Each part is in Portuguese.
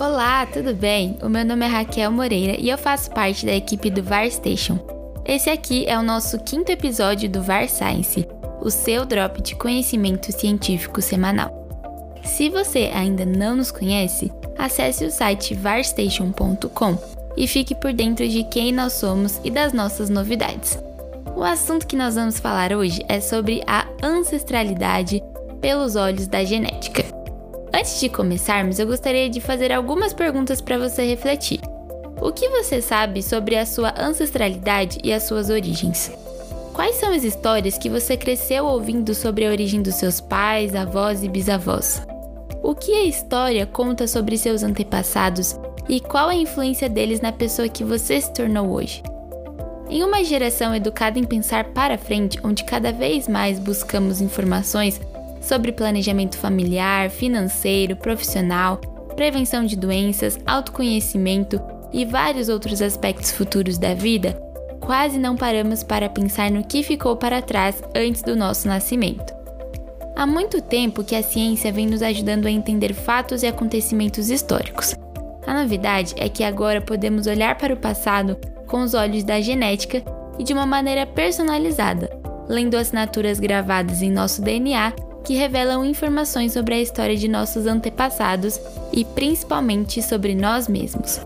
Olá, tudo bem? O meu nome é Raquel Moreira e eu faço parte da equipe do VAR Station. Esse aqui é o nosso quinto episódio do VAR Science, o seu drop de conhecimento científico semanal. Se você ainda não nos conhece, acesse o site varstation.com e fique por dentro de quem nós somos e das nossas novidades. O assunto que nós vamos falar hoje é sobre a ancestralidade pelos olhos da genética. Antes de começarmos, eu gostaria de fazer algumas perguntas para você refletir. O que você sabe sobre a sua ancestralidade e as suas origens? Quais são as histórias que você cresceu ouvindo sobre a origem dos seus pais, avós e bisavós? O que a história conta sobre seus antepassados e qual a influência deles na pessoa que você se tornou hoje? Em uma geração educada em pensar para frente, onde cada vez mais buscamos informações sobre planejamento familiar, financeiro, profissional, prevenção de doenças, autoconhecimento e vários outros aspectos futuros da vida, quase não paramos para pensar no que ficou para trás antes do nosso nascimento. Há muito tempo que a ciência vem nos ajudando a entender fatos e acontecimentos históricos. A novidade é que agora podemos olhar para o passado com os olhos da genética e de uma maneira personalizada, lendo assinaturas gravadas em nosso DNA que revelam informações sobre a história de nossos antepassados e principalmente sobre nós mesmos.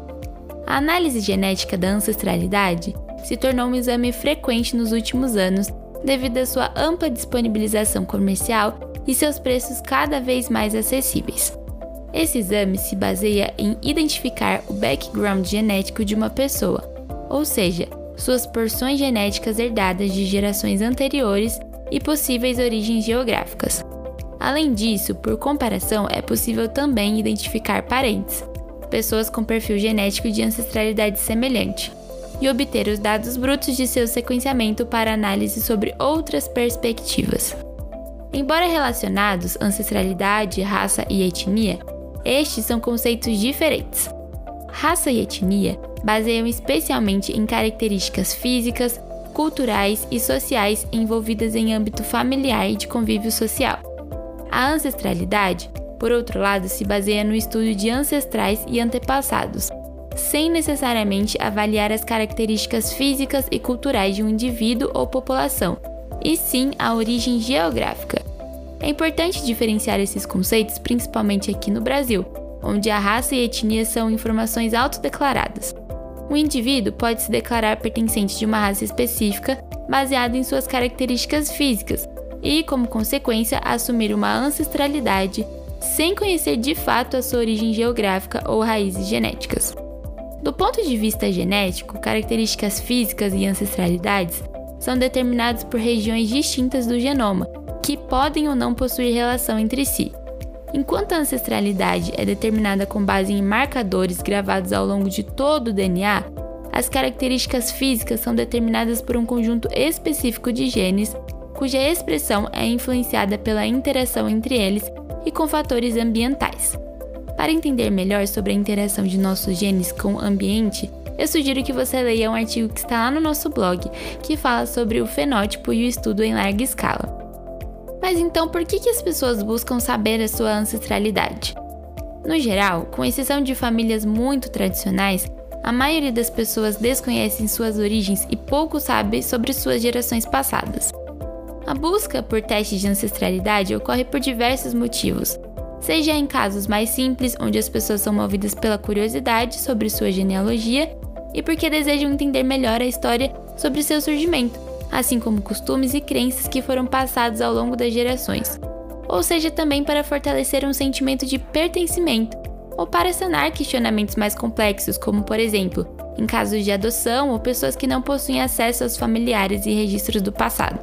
A análise genética da ancestralidade se tornou um exame frequente nos últimos anos devido à sua ampla disponibilização comercial e seus preços cada vez mais acessíveis. Esse exame se baseia em identificar o background genético de uma pessoa, ou seja, suas porções genéticas herdadas de gerações anteriores e possíveis origens geográficas. Além disso, por comparação, é possível também identificar parentes, pessoas com perfil genético de ancestralidade semelhante, e obter os dados brutos de seu sequenciamento para análise sobre outras perspectivas. Embora relacionados ancestralidade, raça e etnia, estes são conceitos diferentes. Raça e etnia baseiam especialmente em características físicas, culturais e sociais envolvidas em âmbito familiar e de convívio social. A ancestralidade, por outro lado, se baseia no estudo de ancestrais e antepassados, sem necessariamente avaliar as características físicas e culturais de um indivíduo ou população, e sim a origem geográfica. É importante diferenciar esses conceitos, principalmente aqui no Brasil, onde a raça e etnia são informações autodeclaradas. Um indivíduo pode se declarar pertencente de uma raça específica baseado em suas características físicas, e, como consequência, assumir uma ancestralidade sem conhecer de fato a sua origem geográfica ou raízes genéticas. Do ponto de vista genético, características físicas e ancestralidades são determinadas por regiões distintas do genoma, que podem ou não possuir relação entre si. Enquanto a ancestralidade é determinada com base em marcadores gravados ao longo de todo o DNA, as características físicas são determinadas por um conjunto específico de genes cuja expressão é influenciada pela interação entre eles e com fatores ambientais. Para entender melhor sobre a interação de nossos genes com o ambiente, eu sugiro que você leia um artigo que está lá no nosso blog, que fala sobre o fenótipo e o estudo em larga escala. Mas então, por que, que as pessoas buscam saber a sua ancestralidade? No geral, com exceção de famílias muito tradicionais, a maioria das pessoas desconhecem suas origens e pouco sabe sobre suas gerações passadas. A busca por testes de ancestralidade ocorre por diversos motivos, seja em casos mais simples, onde as pessoas são movidas pela curiosidade sobre sua genealogia e porque desejam entender melhor a história sobre seu surgimento, assim como costumes e crenças que foram passados ao longo das gerações, ou seja também para fortalecer um sentimento de pertencimento, ou para sanar questionamentos mais complexos, como por exemplo, em casos de adoção ou pessoas que não possuem acesso aos familiares e registros do passado.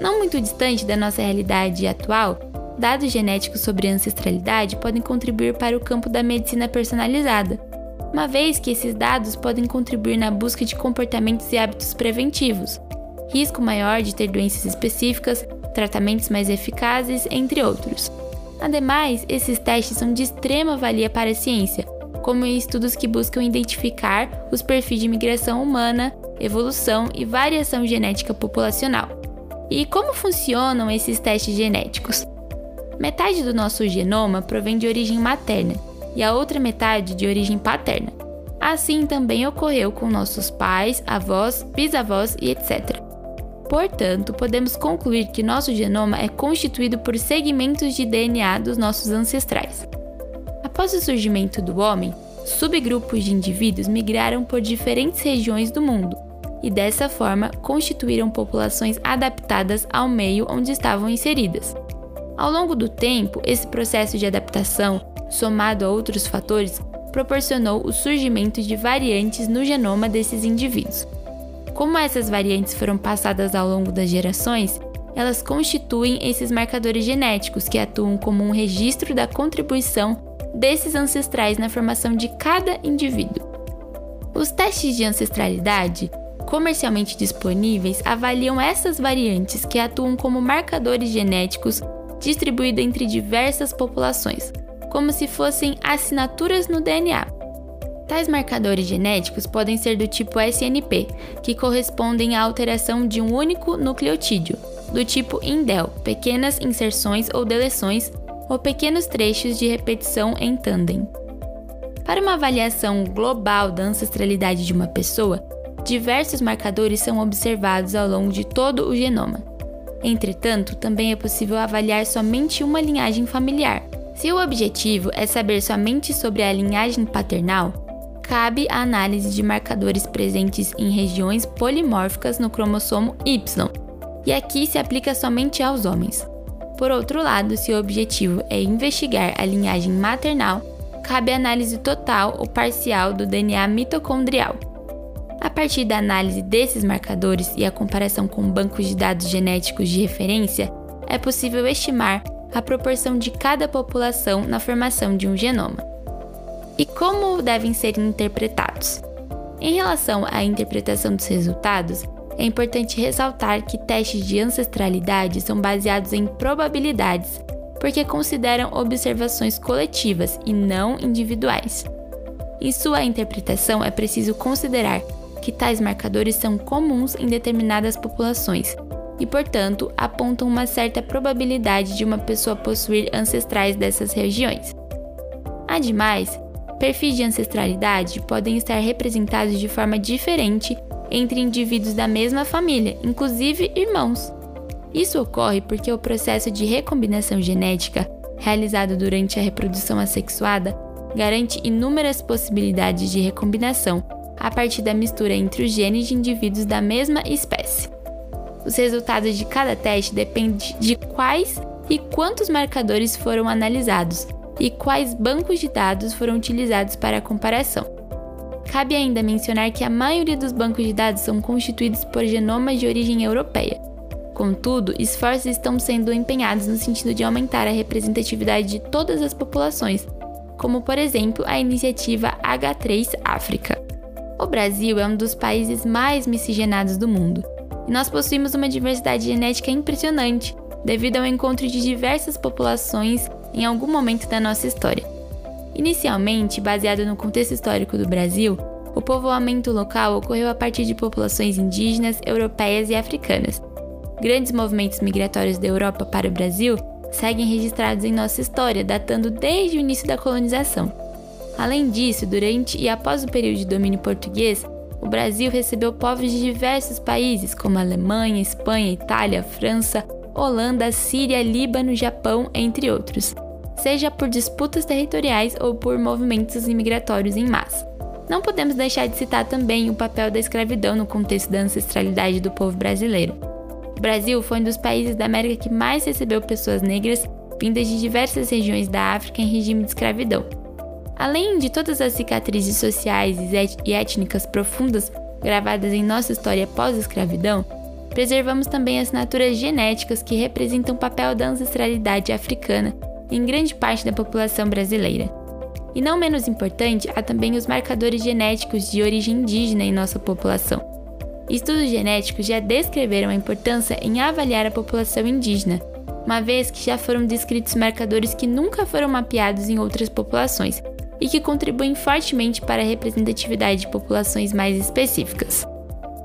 Não muito distante da nossa realidade atual, dados genéticos sobre ancestralidade podem contribuir para o campo da medicina personalizada, uma vez que esses dados podem contribuir na busca de comportamentos e hábitos preventivos, risco maior de ter doenças específicas, tratamentos mais eficazes, entre outros. Ademais, esses testes são de extrema valia para a ciência, como em estudos que buscam identificar os perfis de migração humana, evolução e variação genética populacional. E como funcionam esses testes genéticos? Metade do nosso genoma provém de origem materna e a outra metade de origem paterna. Assim também ocorreu com nossos pais, avós, bisavós e etc. Portanto, podemos concluir que nosso genoma é constituído por segmentos de DNA dos nossos ancestrais. Após o surgimento do homem, subgrupos de indivíduos migraram por diferentes regiões do mundo e, dessa forma, constituíram populações adaptadas ao meio onde estavam inseridas. Ao longo do tempo, esse processo de adaptação, somado a outros fatores, proporcionou o surgimento de variantes no genoma desses indivíduos. Como essas variantes foram passadas ao longo das gerações, elas constituem esses marcadores genéticos que atuam como um registro da contribuição desses ancestrais na formação de cada indivíduo. Os testes de ancestralidade comercialmente disponíveis avaliam essas variantes que atuam como marcadores genéticos distribuídos entre diversas populações, como se fossem assinaturas no DNA. Tais marcadores genéticos podem ser do tipo SNP, que correspondem à alteração de um único nucleotídeo, do tipo indel, pequenas inserções ou deleções, ou pequenos trechos de repetição em tandem. Para uma avaliação global da ancestralidade de uma pessoa, diversos marcadores são observados ao longo de todo o genoma. Entretanto, também é possível avaliar somente uma linhagem familiar. Se o objetivo é saber somente sobre a linhagem paternal, cabe a análise de marcadores presentes em regiões polimórficas no cromossomo Y, e aqui se aplica somente aos homens. Por outro lado, se o objetivo é investigar a linhagem maternal, cabe a análise total ou parcial do DNA mitocondrial. A partir da análise desses marcadores e a comparação com bancos de dados genéticos de referência, é possível estimar a proporção de cada população na formação de um genoma. E como devem ser interpretados? Em relação à interpretação dos resultados, é importante ressaltar que testes de ancestralidade são baseados em probabilidades, porque consideram observações coletivas e não individuais. Em sua interpretação, é preciso considerar que tais marcadores são comuns em determinadas populações e, portanto, apontam uma certa probabilidade de uma pessoa possuir ancestrais dessas regiões. Ademais, perfis de ancestralidade podem estar representados de forma diferente entre indivíduos da mesma família, inclusive irmãos. Isso ocorre porque o processo de recombinação genética, realizado durante a reprodução assexuada, garante inúmeras possibilidades de recombinação a partir da mistura entre os genes de indivíduos da mesma espécie. Os resultados de cada teste dependem de quais e quantos marcadores foram analisados e quais bancos de dados foram utilizados para a comparação. Cabe ainda mencionar que a maioria dos bancos de dados são constituídos por genomas de origem europeia. Contudo, esforços estão sendo empenhados no sentido de aumentar a representatividade de todas as populações, como por exemplo a iniciativa H3 África. O Brasil é um dos países mais miscigenados do mundo, e nós possuímos uma diversidade genética impressionante, devido ao encontro de diversas populações em algum momento da nossa história. Inicialmente, baseado no contexto histórico do Brasil, o povoamento local ocorreu a partir de populações indígenas, europeias e africanas. Grandes movimentos migratórios da Europa para o Brasil seguem registrados em nossa história, datando desde o início da colonização. Além disso, durante e após o período de domínio português, o Brasil recebeu povos de diversos países, como Alemanha, Espanha, Itália, França, Holanda, Síria, Líbano, Japão, entre outros seja por disputas territoriais ou por movimentos imigratórios em massa. Não podemos deixar de citar também o papel da escravidão no contexto da ancestralidade do povo brasileiro. O Brasil foi um dos países da América que mais recebeu pessoas negras vindas de diversas regiões da África em regime de escravidão. Além de todas as cicatrizes sociais e étnicas profundas gravadas em nossa história pós-escravidão, preservamos também assinaturas genéticas que representam o papel da ancestralidade africana em grande parte da população brasileira. E não menos importante, há também os marcadores genéticos de origem indígena em nossa população. Estudos genéticos já descreveram a importância em avaliar a população indígena, uma vez que já foram descritos marcadores que nunca foram mapeados em outras populações e que contribuem fortemente para a representatividade de populações mais específicas.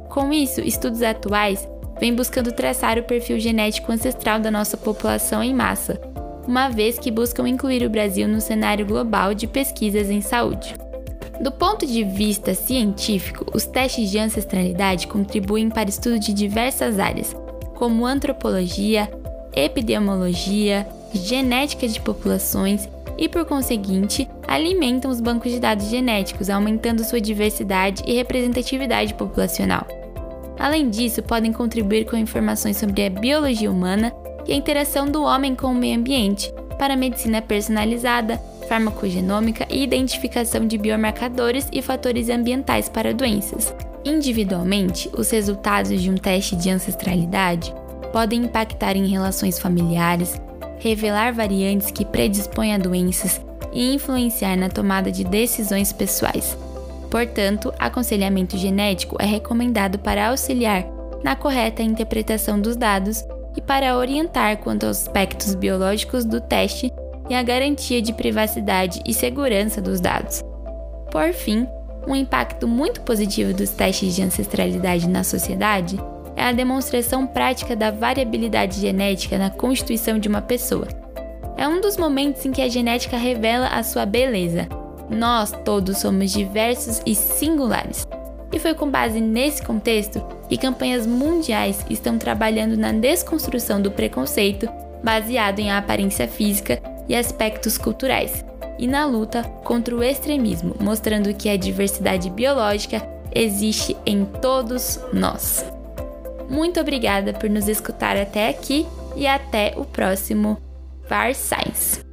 Com isso, estudos atuais vêm buscando traçar o perfil genético ancestral da nossa população em massa, uma vez que buscam incluir o Brasil no cenário global de pesquisas em saúde. Do ponto de vista científico, os testes de ancestralidade contribuem para estudo de diversas áreas, como antropologia, epidemiologia, genética de populações e, por conseguinte, alimentam os bancos de dados genéticos, aumentando sua diversidade e representatividade populacional. Além disso, podem contribuir com informações sobre a biologia humana e a interação do homem com o meio ambiente para medicina personalizada, farmacogenômica e identificação de biomarcadores e fatores ambientais para doenças. Individualmente, os resultados de um teste de ancestralidade podem impactar em relações familiares, revelar variantes que predispõem a doenças e influenciar na tomada de decisões pessoais. Portanto, aconselhamento genético é recomendado para auxiliar na correta interpretação dos dados e para orientar quanto aos aspectos biológicos do teste e a garantia de privacidade e segurança dos dados. Por fim, um impacto muito positivo dos testes de ancestralidade na sociedade é a demonstração prática da variabilidade genética na constituição de uma pessoa. É um dos momentos em que a genética revela a sua beleza. Nós todos somos diversos e singulares. E foi com base nesse contexto que campanhas mundiais estão trabalhando na desconstrução do preconceito baseado em aparência física e aspectos culturais, e na luta contra o extremismo, mostrando que a diversidade biológica existe em todos nós. Muito obrigada por nos escutar até aqui e até o próximo VAR Science.